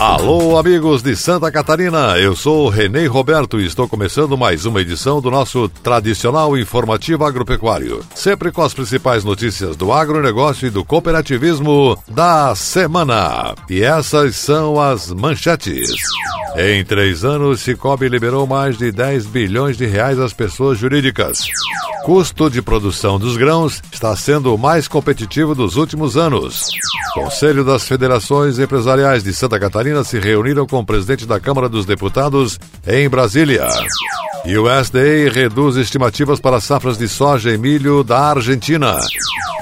Alô, amigos de Santa Catarina, eu sou Renê Roberto e estou começando mais uma edição do nosso tradicional informativo agropecuário. Sempre com as principais notícias do agronegócio e do cooperativismo da semana. E essas são as manchetes. Em três anos, Cicobi liberou mais de 10 bilhões de reais às pessoas jurídicas. Custo de produção dos grãos está sendo o mais competitivo dos últimos anos. Conselho das Federações Empresariais de Santa Catarina se reuniram com o presidente da Câmara dos Deputados em Brasília. E o SDA reduz estimativas para safras de soja e milho da Argentina.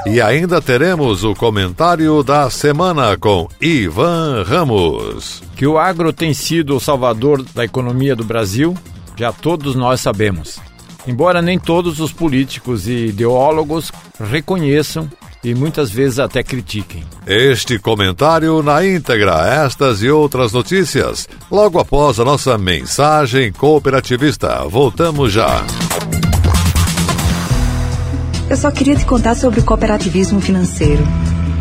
E ainda teremos o comentário da semana com Ivan Ramos. Que o agro tem sido o salvador da economia do Brasil, já todos nós sabemos. Embora nem todos os políticos e ideólogos reconheçam e muitas vezes até critiquem. Este comentário na íntegra, estas e outras notícias, logo após a nossa mensagem cooperativista. Voltamos já. Eu só queria te contar sobre o cooperativismo financeiro.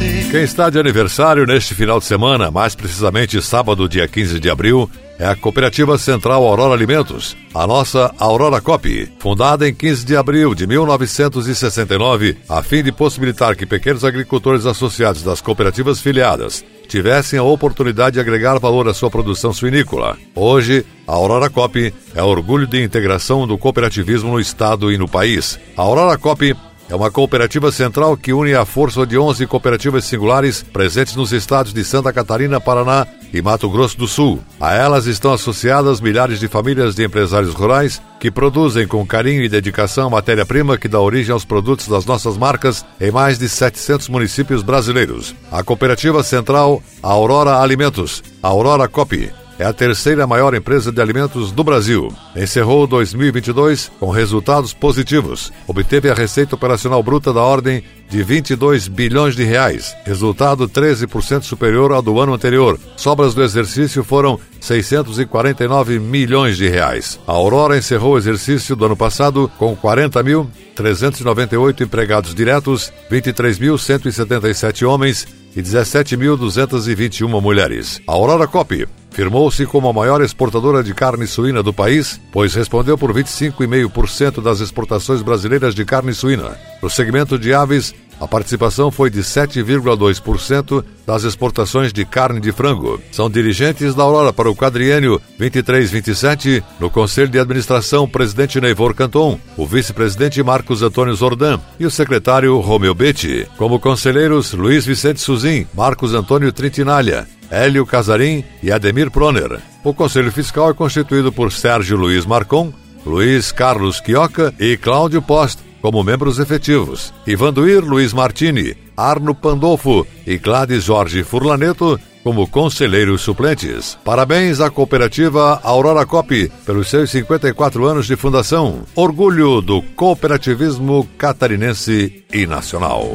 você. Quem está de aniversário neste final de semana, mais precisamente sábado, dia 15 de abril, é a Cooperativa Central Aurora Alimentos, a nossa Aurora Cop, fundada em 15 de abril de 1969, a fim de possibilitar que pequenos agricultores associados das cooperativas filiadas tivessem a oportunidade de agregar valor à sua produção suinícola. Hoje, a Aurora Cop é orgulho de integração do cooperativismo no estado e no país. A Aurora Cop é uma cooperativa central que une a força de 11 cooperativas singulares presentes nos estados de Santa Catarina, Paraná e Mato Grosso do Sul. A elas estão associadas milhares de famílias de empresários rurais que produzem com carinho e dedicação matéria-prima que dá origem aos produtos das nossas marcas em mais de 700 municípios brasileiros. A cooperativa central Aurora Alimentos, Aurora Copy, é a terceira maior empresa de alimentos do Brasil. Encerrou 2022 com resultados positivos. Obteve a receita operacional bruta da ordem de 22 bilhões de reais, resultado 13% superior ao do ano anterior. Sobras do exercício foram 649 milhões de reais. A Aurora encerrou o exercício do ano passado com 40.398 empregados diretos, 23.177 homens e 17.221 mulheres. A Aurora Cop firmou-se como a maior exportadora de carne suína do país, pois respondeu por 25,5% das exportações brasileiras de carne suína. No segmento de aves, a participação foi de 7,2% das exportações de carne de frango. São dirigentes da Aurora para o quadriênio 23-27, no Conselho de Administração, o presidente Neivor Canton, o vice-presidente Marcos Antônio Zordan e o secretário Romeu Betti. Como conselheiros, Luiz Vicente Suzin, Marcos Antônio Trintinalha, Hélio Casarim e Ademir Proner. O Conselho Fiscal é constituído por Sérgio Luiz Marcon, Luiz Carlos Quioca e Cláudio Post como membros efetivos. Ivanduir Luiz Martini, Arno Pandolfo e Gladys Jorge Furlaneto como conselheiros suplentes. Parabéns à cooperativa Aurora Cop pelos seus 54 anos de fundação. Orgulho do cooperativismo catarinense e nacional.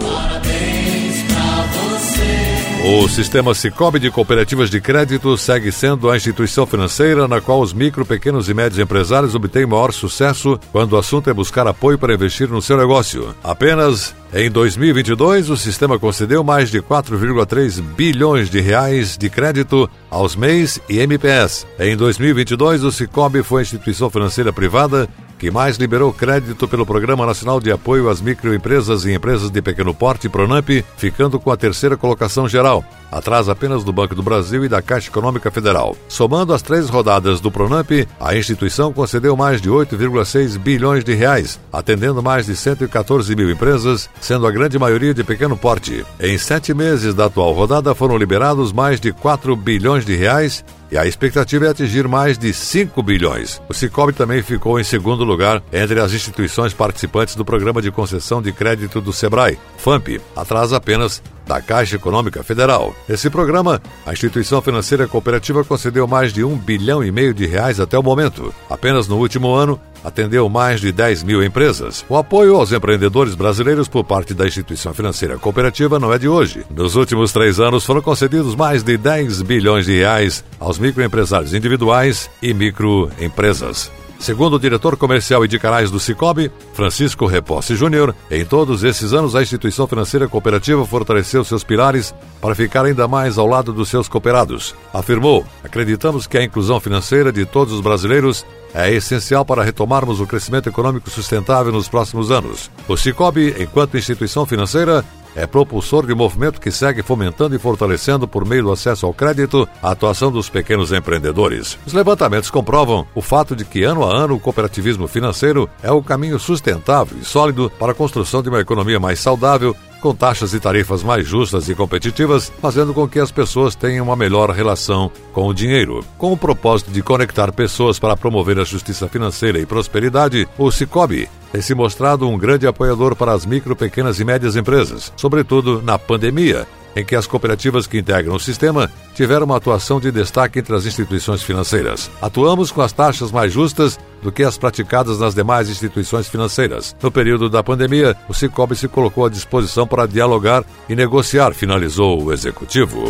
O sistema Cicobi de Cooperativas de Crédito segue sendo a instituição financeira na qual os micro, pequenos e médios empresários obtêm maior sucesso quando o assunto é buscar apoio para investir no seu negócio. Apenas em 2022, o sistema concedeu mais de 4,3 bilhões de reais de crédito aos MEIs e MPS. Em 2022, o Cicobi foi a instituição financeira privada que mais liberou crédito pelo Programa Nacional de Apoio às Microempresas e Empresas de Pequeno Porte, PRONAMP, ficando com a terceira colocação geral, atrás apenas do Banco do Brasil e da Caixa Econômica Federal. Somando as três rodadas do PRONAMP, a instituição concedeu mais de 8,6 bilhões de reais, atendendo mais de 114 mil empresas, sendo a grande maioria de pequeno porte. Em sete meses da atual rodada foram liberados mais de 4 bilhões de reais e a expectativa é atingir mais de 5 bilhões. O Cicobi também ficou em segundo lugar entre as instituições participantes do Programa de Concessão de Crédito do SEBRAE, FAMP, atrás apenas da Caixa Econômica Federal. Nesse programa, a instituição financeira cooperativa concedeu mais de um bilhão e meio de reais até o momento. Apenas no último ano, atendeu mais de 10 mil empresas. O apoio aos empreendedores brasileiros por parte da instituição financeira cooperativa não é de hoje. Nos últimos três anos foram concedidos mais de 10 bilhões de reais aos microempresários individuais e microempresas. Segundo o diretor comercial e de canais do Cicobi, Francisco Reposse Júnior, em todos esses anos a instituição financeira cooperativa fortaleceu seus pilares para ficar ainda mais ao lado dos seus cooperados. Afirmou: Acreditamos que a inclusão financeira de todos os brasileiros é essencial para retomarmos o crescimento econômico sustentável nos próximos anos. O Cicobi, enquanto instituição financeira, é propulsor de movimento que segue fomentando e fortalecendo, por meio do acesso ao crédito, a atuação dos pequenos empreendedores. Os levantamentos comprovam o fato de que, ano a ano, o cooperativismo financeiro é o caminho sustentável e sólido para a construção de uma economia mais saudável com taxas e tarifas mais justas e competitivas, fazendo com que as pessoas tenham uma melhor relação com o dinheiro. Com o propósito de conectar pessoas para promover a justiça financeira e prosperidade, o Cicobi tem se mostrado um grande apoiador para as micro, pequenas e médias empresas, sobretudo na pandemia, em que as cooperativas que integram o sistema tiveram uma atuação de destaque entre as instituições financeiras. Atuamos com as taxas mais justas do que as praticadas nas demais instituições financeiras. No período da pandemia, o Cicobi se colocou à disposição para dialogar e negociar, finalizou o executivo.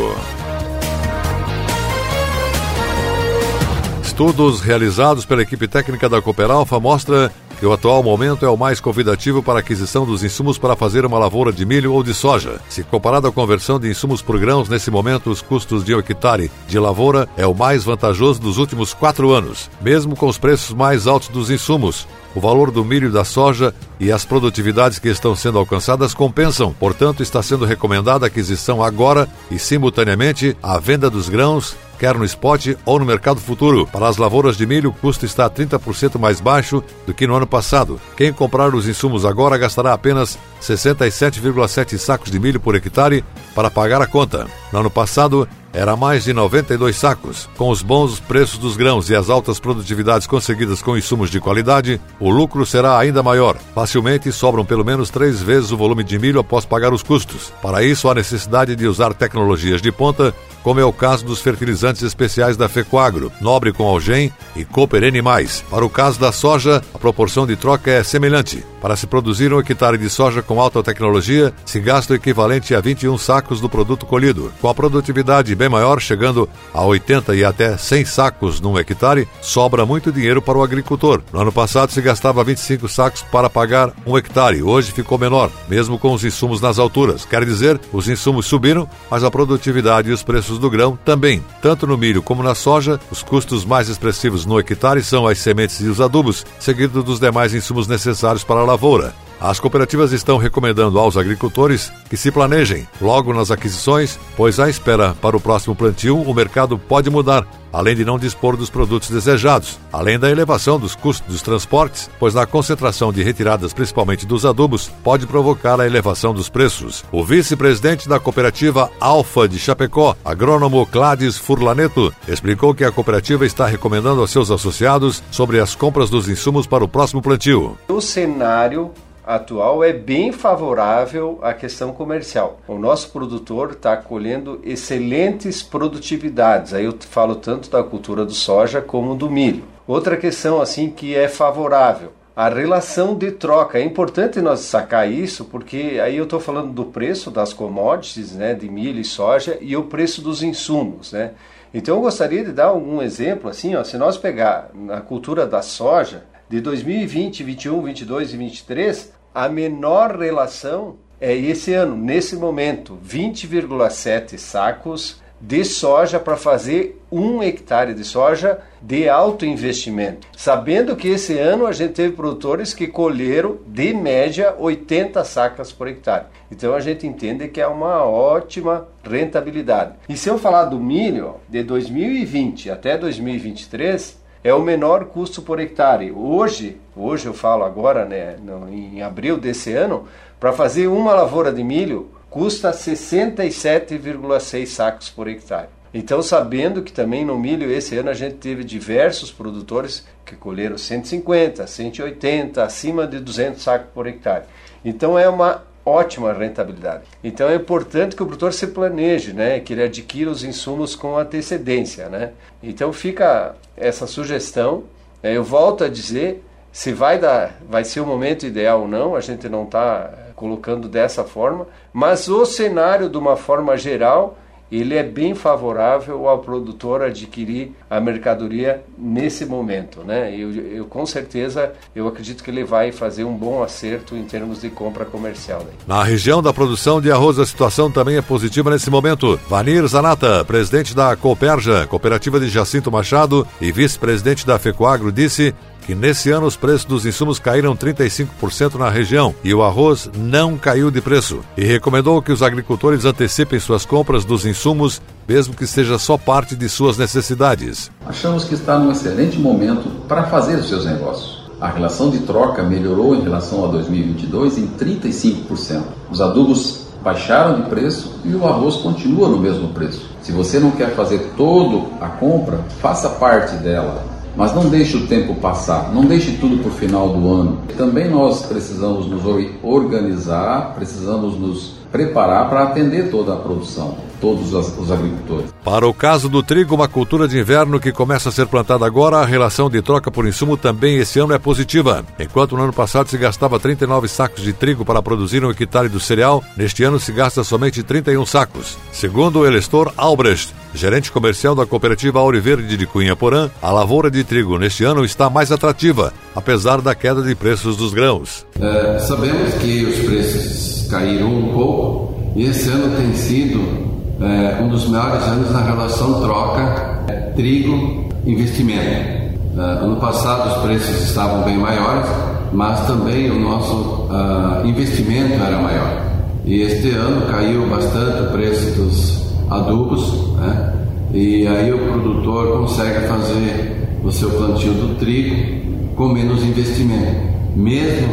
Estudos realizados pela equipe técnica da Cooperalfa mostram que o atual momento é o mais convidativo para a aquisição dos insumos para fazer uma lavoura de milho ou de soja. Se comparado à conversão de insumos por grãos, nesse momento os custos de um hectare de lavoura é o mais vantajoso dos últimos quatro anos, mesmo com os preços mais altos dos insumos. O valor do milho e da soja e as produtividades que estão sendo alcançadas compensam, portanto, está sendo recomendada a aquisição agora e, simultaneamente, a venda dos grãos quer no spot ou no mercado futuro. Para as lavouras de milho, o custo está 30% mais baixo do que no ano passado. Quem comprar os insumos agora gastará apenas 67,7 sacos de milho por hectare para pagar a conta. No ano passado, era mais de 92 sacos. Com os bons preços dos grãos e as altas produtividades conseguidas com insumos de qualidade, o lucro será ainda maior. Facilmente sobram pelo menos três vezes o volume de milho após pagar os custos. Para isso, há necessidade de usar tecnologias de ponta como é o caso dos fertilizantes especiais da Fecoagro, Nobre com Algem e Cooper N+. Para o caso da soja, a proporção de troca é semelhante. Para se produzir um hectare de soja com alta tecnologia, se gasta o equivalente a 21 sacos do produto colhido. Com a produtividade bem maior, chegando a 80 e até 100 sacos num hectare, sobra muito dinheiro para o agricultor. No ano passado se gastava 25 sacos para pagar um hectare, hoje ficou menor, mesmo com os insumos nas alturas. Quer dizer, os insumos subiram, mas a produtividade e os preços do grão também. Tanto no milho como na soja, os custos mais expressivos no hectare são as sementes e os adubos, seguido dos demais insumos necessários para a lavoura. As cooperativas estão recomendando aos agricultores que se planejem logo nas aquisições, pois à espera para o próximo plantio o mercado pode mudar, além de não dispor dos produtos desejados, além da elevação dos custos dos transportes, pois na concentração de retiradas principalmente dos adubos pode provocar a elevação dos preços. O vice-presidente da cooperativa Alfa de Chapecó, agrônomo Clades Furlaneto, explicou que a cooperativa está recomendando aos seus associados sobre as compras dos insumos para o próximo plantio. O cenário atual é bem favorável à questão comercial. O nosso produtor está colhendo excelentes produtividades. Aí eu falo tanto da cultura do soja como do milho. Outra questão assim que é favorável a relação de troca. É importante nós sacar isso, porque aí eu estou falando do preço das commodities, né, de milho e soja, e o preço dos insumos, né. Então eu gostaria de dar algum exemplo, assim, ó, se nós pegar na cultura da soja, de 2020, 21, 22 e 23, a menor relação é esse ano, nesse momento, 20,7 sacos de soja para fazer um hectare de soja de alto investimento. Sabendo que esse ano a gente teve produtores que colheram de média 80 sacas por hectare. Então a gente entende que é uma ótima rentabilidade. E se eu falar do milho, de 2020 até 2023, é o menor custo por hectare. Hoje, hoje eu falo agora, né, em abril desse ano, para fazer uma lavoura de milho, custa 67,6 sacos por hectare. Então, sabendo que também no milho esse ano a gente teve diversos produtores que colheram 150, 180, acima de 200 sacos por hectare. Então, é uma ótima rentabilidade. Então, é importante que o produtor se planeje, né, que ele adquira os insumos com antecedência, né. Então, fica essa sugestão. Eu volto a dizer, se vai dar, vai ser o momento ideal ou não, a gente não está colocando dessa forma, mas o cenário, de uma forma geral, ele é bem favorável ao produtor adquirir a mercadoria nesse momento, né? Eu, eu, com certeza eu acredito que ele vai fazer um bom acerto em termos de compra comercial. Né? Na região da produção de arroz a situação também é positiva nesse momento. Vanir Zanata, presidente da Cooperja, cooperativa de Jacinto Machado e vice-presidente da Fecoagro, disse que nesse ano os preços dos insumos caíram 35% na região e o arroz não caiu de preço. E recomendou que os agricultores antecipem suas compras dos insumos, mesmo que seja só parte de suas necessidades. Achamos que está num excelente momento para fazer os seus negócios. A relação de troca melhorou em relação a 2022 em 35%. Os adubos baixaram de preço e o arroz continua no mesmo preço. Se você não quer fazer toda a compra, faça parte dela mas não deixe o tempo passar, não deixe tudo para o final do ano. Também nós precisamos nos organizar, precisamos nos preparar para atender toda a produção, todos os agricultores. Para o caso do trigo, uma cultura de inverno que começa a ser plantada agora, a relação de troca por insumo também esse ano é positiva. Enquanto no ano passado se gastava 39 sacos de trigo para produzir um hectare do cereal, neste ano se gasta somente 31 sacos. Segundo o Elestor Albrecht, gerente comercial da cooperativa Auriverde de Cunha Porã, a lavoura de trigo neste ano está mais atrativa, apesar da queda de preços dos grãos. É, sabemos que os preços caíram um pouco e esse ano tem sido é, um dos melhores anos na relação troca é, trigo-investimento. É, ano passado os preços estavam bem maiores, mas também o nosso uh, investimento era maior. E este ano caiu bastante o preço dos adubos, né? e aí o produtor consegue fazer o seu plantio do trigo com menos investimento. Mesmo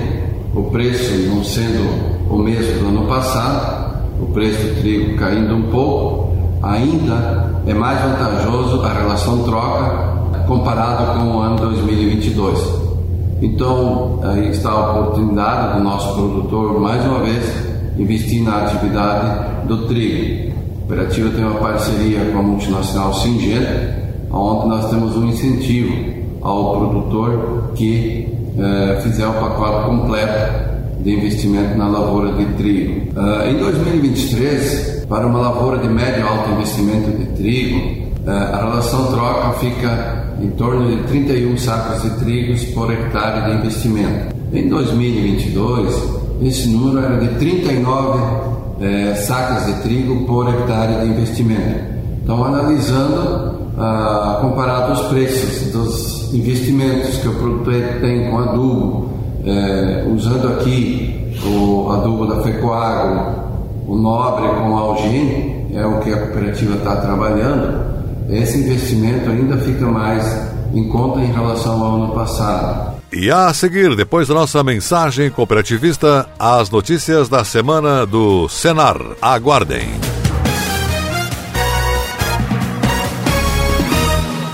o preço não sendo o mesmo do ano passado, o preço do trigo caindo um pouco, ainda é mais vantajoso a relação troca comparado com o ano 2022. Então, aí está a oportunidade do nosso produtor, mais uma vez, investir na atividade do trigo. A cooperativa tem uma parceria com a multinacional Singenta, onde nós temos um incentivo ao produtor que eh, fizer o pacote completo de investimento na lavoura de trigo. Uh, em 2023, para uma lavoura de médio alto investimento de trigo, uh, a relação troca fica em torno de 31 sacos de trigos por hectare de investimento. Em 2022, esse número era de 39 é, sacas de trigo por hectare de investimento. Então, analisando, ah, comparado os preços dos investimentos que o produtor tem com adubo, é, usando aqui o adubo da Fecoagro, o Nobre com a Algin, é o que a cooperativa está trabalhando, esse investimento ainda fica mais em conta em relação ao ano passado. E a seguir, depois da nossa mensagem cooperativista, as notícias da semana do Senar. Aguardem.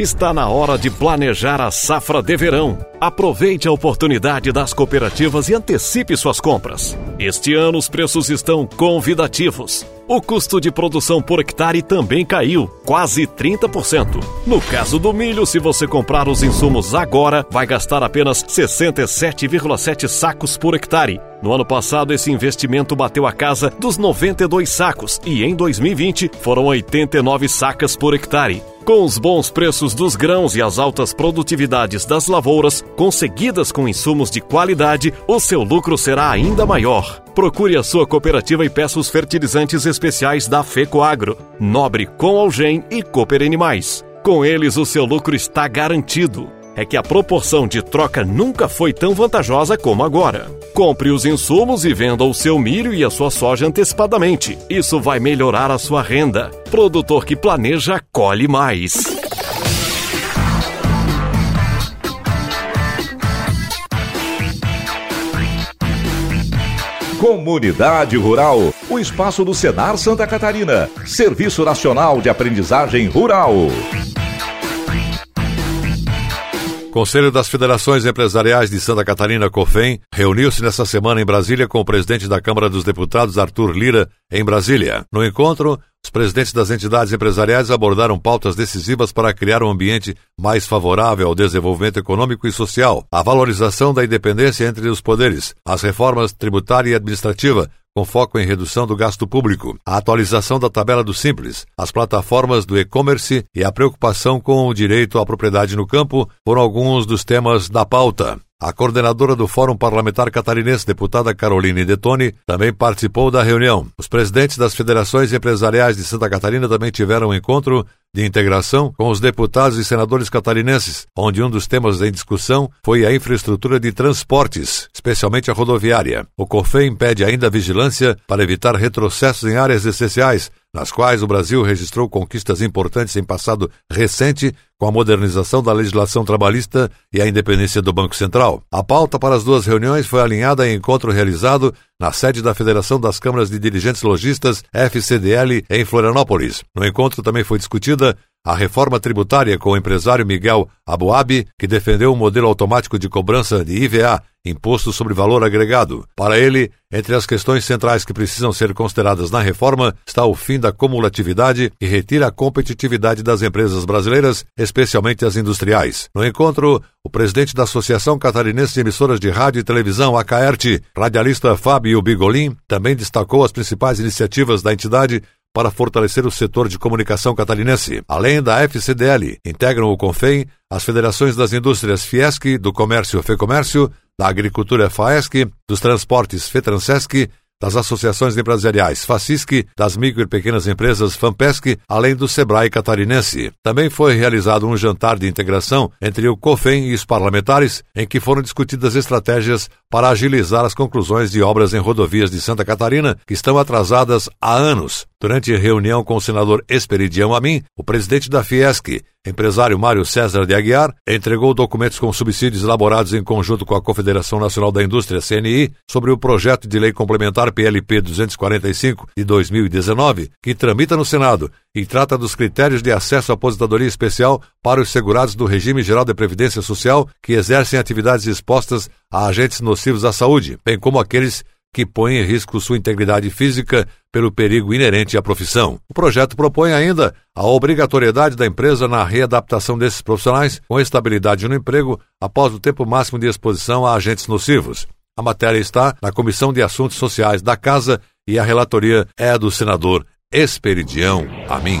Está na hora de planejar a safra de verão. Aproveite a oportunidade das cooperativas e antecipe suas compras. Este ano os preços estão convidativos. O custo de produção por hectare também caiu, quase 30%. No caso do milho, se você comprar os insumos agora, vai gastar apenas 67,7 sacos por hectare. No ano passado, esse investimento bateu a casa dos 92 sacos e em 2020 foram 89 sacas por hectare. Com os bons preços dos grãos e as altas produtividades das lavouras, conseguidas com insumos de qualidade, o seu lucro será ainda maior. Procure a sua cooperativa e peça os fertilizantes especiais da FECOAGRO, Nobre com Algem e Cooper Animais. Com eles, o seu lucro está garantido. É que a proporção de troca nunca foi tão vantajosa como agora. Compre os insumos e venda o seu milho e a sua soja antecipadamente. Isso vai melhorar a sua renda. Produtor que planeja, colhe mais. Comunidade Rural, o espaço do Senar Santa Catarina, Serviço Nacional de Aprendizagem Rural. Conselho das Federações Empresariais de Santa Catarina, COFEM, reuniu-se nesta semana em Brasília com o presidente da Câmara dos Deputados, Arthur Lira, em Brasília. No encontro, os presidentes das entidades empresariais abordaram pautas decisivas para criar um ambiente mais favorável ao desenvolvimento econômico e social, a valorização da independência entre os poderes, as reformas tributária e administrativa, com foco em redução do gasto público, a atualização da tabela do Simples, as plataformas do e-commerce e a preocupação com o direito à propriedade no campo foram alguns dos temas da pauta. A coordenadora do Fórum Parlamentar Catarinense, deputada Caroline Detoni, também participou da reunião. Os presidentes das federações empresariais de Santa Catarina também tiveram um encontro de integração com os deputados e senadores catarinenses, onde um dos temas em discussão foi a infraestrutura de transportes, especialmente a rodoviária. O COFEM pede ainda vigilância para evitar retrocessos em áreas essenciais, nas quais o Brasil registrou conquistas importantes em passado recente com a modernização da legislação trabalhista e a independência do Banco Central. A pauta para as duas reuniões foi alinhada em encontro realizado na sede da Federação das Câmaras de Dirigentes Logistas, FCDL, em Florianópolis. No encontro também foi discutida a reforma tributária com o empresário Miguel Abuabi, que defendeu um modelo automático de cobrança de IVA, Imposto sobre Valor Agregado. Para ele, entre as questões centrais que precisam ser consideradas na reforma está o fim da cumulatividade que retira a competitividade das empresas brasileiras, especialmente as industriais. No encontro, o presidente da Associação Catarinense de Emissoras de Rádio e Televisão, ACAERT, radialista Fábio Bigolin, também destacou as principais iniciativas da entidade para fortalecer o setor de comunicação catarinense. Além da FCDL, integram o CONFEM as federações das indústrias Fiesc, do comércio FEComércio, da agricultura FAESC, dos transportes FETRANSESC, das associações empresariais FACISC, das micro e pequenas empresas FAMPESC, além do Sebrae catarinense. Também foi realizado um jantar de integração entre o COFEM e os parlamentares, em que foram discutidas estratégias para agilizar as conclusões de obras em rodovias de Santa Catarina, que estão atrasadas há anos. Durante reunião com o senador Esperidião Amin, o presidente da Fiesc, empresário Mário César de Aguiar, entregou documentos com subsídios elaborados em conjunto com a Confederação Nacional da Indústria, CNI, sobre o projeto de lei complementar PLP 245 de 2019, que tramita no Senado e trata dos critérios de acesso à aposentadoria especial para os segurados do Regime Geral de Previdência Social que exercem atividades expostas a agentes nocivos à saúde, bem como aqueles que põe em risco sua integridade física pelo perigo inerente à profissão. O projeto propõe ainda a obrigatoriedade da empresa na readaptação desses profissionais com estabilidade no emprego após o tempo máximo de exposição a agentes nocivos. A matéria está na Comissão de Assuntos Sociais da Casa e a relatoria é do senador Esperidião Amin.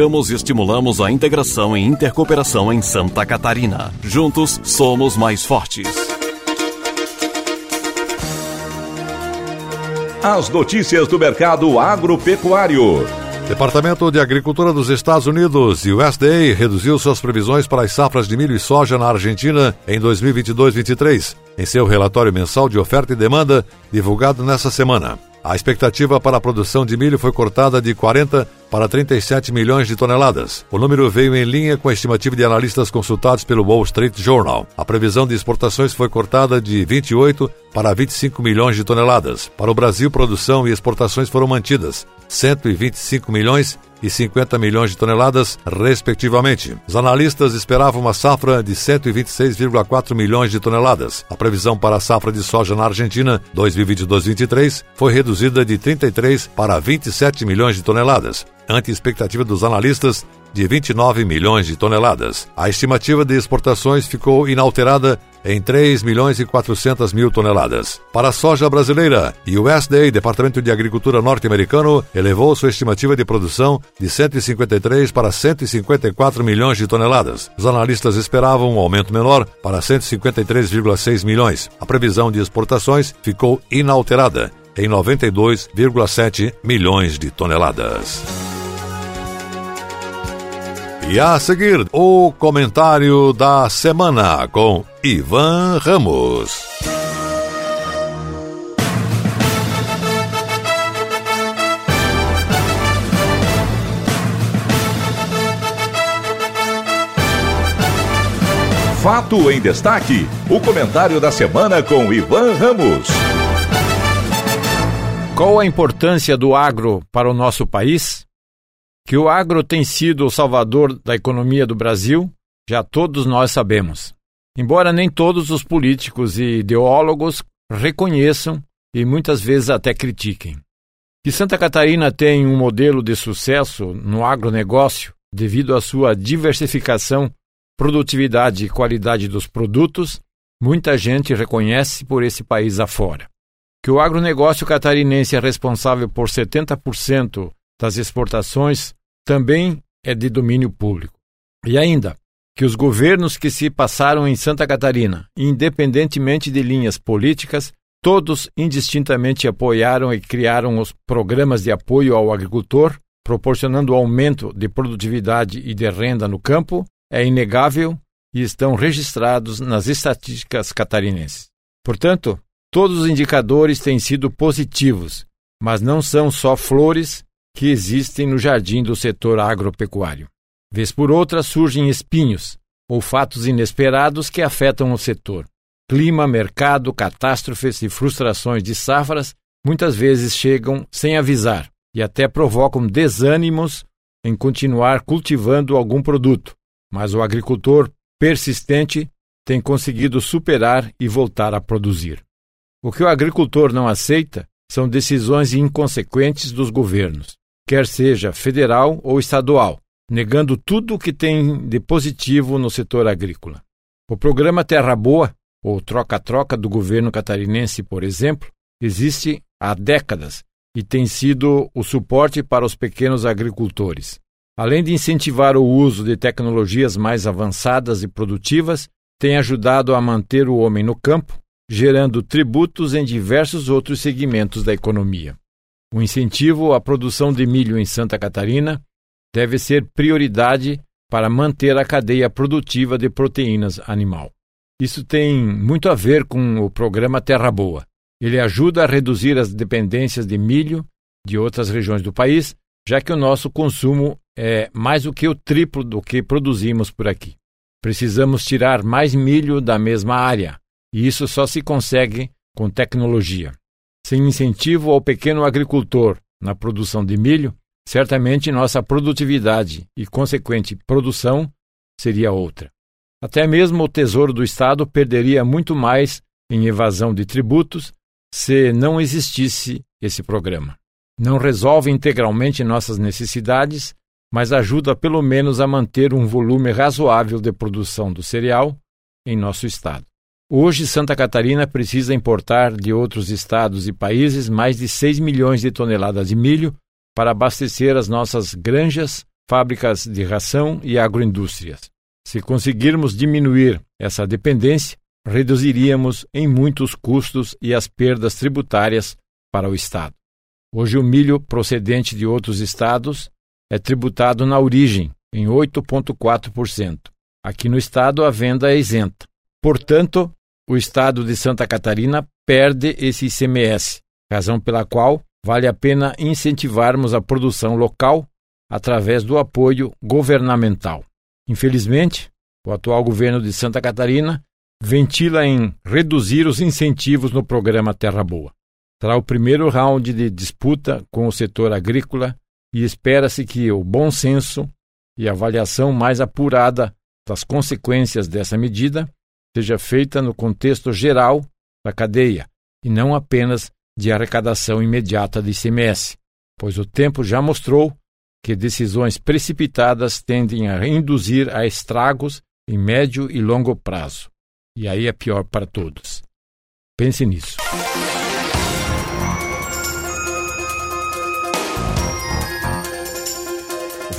E estimulamos a integração e intercooperação em Santa Catarina. Juntos somos mais fortes. As notícias do mercado agropecuário. Departamento de Agricultura dos Estados Unidos e o USDA reduziu suas previsões para as safras de milho e soja na Argentina em 2022-23, em seu relatório mensal de oferta e demanda divulgado nesta semana. A expectativa para a produção de milho foi cortada de 40 para 37 milhões de toneladas. O número veio em linha com a estimativa de analistas consultados pelo Wall Street Journal. A previsão de exportações foi cortada de 28 para 25 milhões de toneladas. Para o Brasil, produção e exportações foram mantidas, 125 milhões e 50 milhões de toneladas, respectivamente. Os analistas esperavam uma safra de 126,4 milhões de toneladas. A previsão para a safra de soja na Argentina 2022-23 foi reduzida de 33 para 27 milhões de toneladas, ante expectativa dos analistas de 29 milhões de toneladas. A estimativa de exportações ficou inalterada em 3 milhões e 400 mil toneladas. Para a soja brasileira, o USDA, Departamento de Agricultura norte-americano, elevou sua estimativa de produção de 153 para 154 milhões de toneladas. Os analistas esperavam um aumento menor para 153,6 milhões. A previsão de exportações ficou inalterada em 92,7 milhões de toneladas. E a seguir, o comentário da semana com Ivan Ramos. Fato em destaque: o comentário da semana com Ivan Ramos. Qual a importância do agro para o nosso país? Que o agro tem sido o salvador da economia do Brasil, já todos nós sabemos. Embora nem todos os políticos e ideólogos reconheçam e muitas vezes até critiquem. Que Santa Catarina tem um modelo de sucesso no agronegócio devido à sua diversificação, produtividade e qualidade dos produtos, muita gente reconhece por esse país afora. Que o agronegócio catarinense é responsável por 70% das exportações também é de domínio público. E ainda, que os governos que se passaram em Santa Catarina, independentemente de linhas políticas, todos indistintamente apoiaram e criaram os programas de apoio ao agricultor, proporcionando aumento de produtividade e de renda no campo, é inegável e estão registrados nas estatísticas catarinenses. Portanto, todos os indicadores têm sido positivos, mas não são só flores que existem no jardim do setor agropecuário. Vez por outra surgem espinhos ou fatos inesperados que afetam o setor. Clima, mercado, catástrofes e frustrações de safras muitas vezes chegam sem avisar e até provocam desânimos em continuar cultivando algum produto, mas o agricultor persistente tem conseguido superar e voltar a produzir. O que o agricultor não aceita são decisões inconsequentes dos governos, quer seja federal ou estadual, negando tudo o que tem de positivo no setor agrícola. O programa Terra Boa, ou Troca-Troca do governo catarinense, por exemplo, existe há décadas e tem sido o suporte para os pequenos agricultores. Além de incentivar o uso de tecnologias mais avançadas e produtivas, tem ajudado a manter o homem no campo, gerando tributos em diversos outros segmentos da economia. O incentivo à produção de milho em Santa Catarina deve ser prioridade para manter a cadeia produtiva de proteínas animal. Isso tem muito a ver com o programa Terra Boa. Ele ajuda a reduzir as dependências de milho de outras regiões do país, já que o nosso consumo é mais do que o triplo do que produzimos por aqui. Precisamos tirar mais milho da mesma área, e isso só se consegue com tecnologia. Sem incentivo ao pequeno agricultor na produção de milho, certamente nossa produtividade e consequente produção seria outra. Até mesmo o Tesouro do Estado perderia muito mais em evasão de tributos se não existisse esse programa. Não resolve integralmente nossas necessidades, mas ajuda pelo menos a manter um volume razoável de produção do cereal em nosso estado. Hoje, Santa Catarina precisa importar de outros estados e países mais de 6 milhões de toneladas de milho para abastecer as nossas granjas, fábricas de ração e agroindústrias. Se conseguirmos diminuir essa dependência, reduziríamos em muitos custos e as perdas tributárias para o Estado. Hoje, o milho procedente de outros estados é tributado na origem, em 8,4%. Aqui no Estado, a venda é isenta. Portanto, o Estado de Santa Catarina perde esse ICMS, razão pela qual vale a pena incentivarmos a produção local através do apoio governamental. Infelizmente, o atual governo de Santa Catarina ventila em reduzir os incentivos no programa Terra Boa. Será o primeiro round de disputa com o setor agrícola e espera-se que o bom senso e a avaliação mais apurada das consequências dessa medida seja feita no contexto geral da cadeia e não apenas de arrecadação imediata de ICMS, pois o tempo já mostrou que decisões precipitadas tendem a induzir a estragos em médio e longo prazo. E aí é pior para todos. Pense nisso.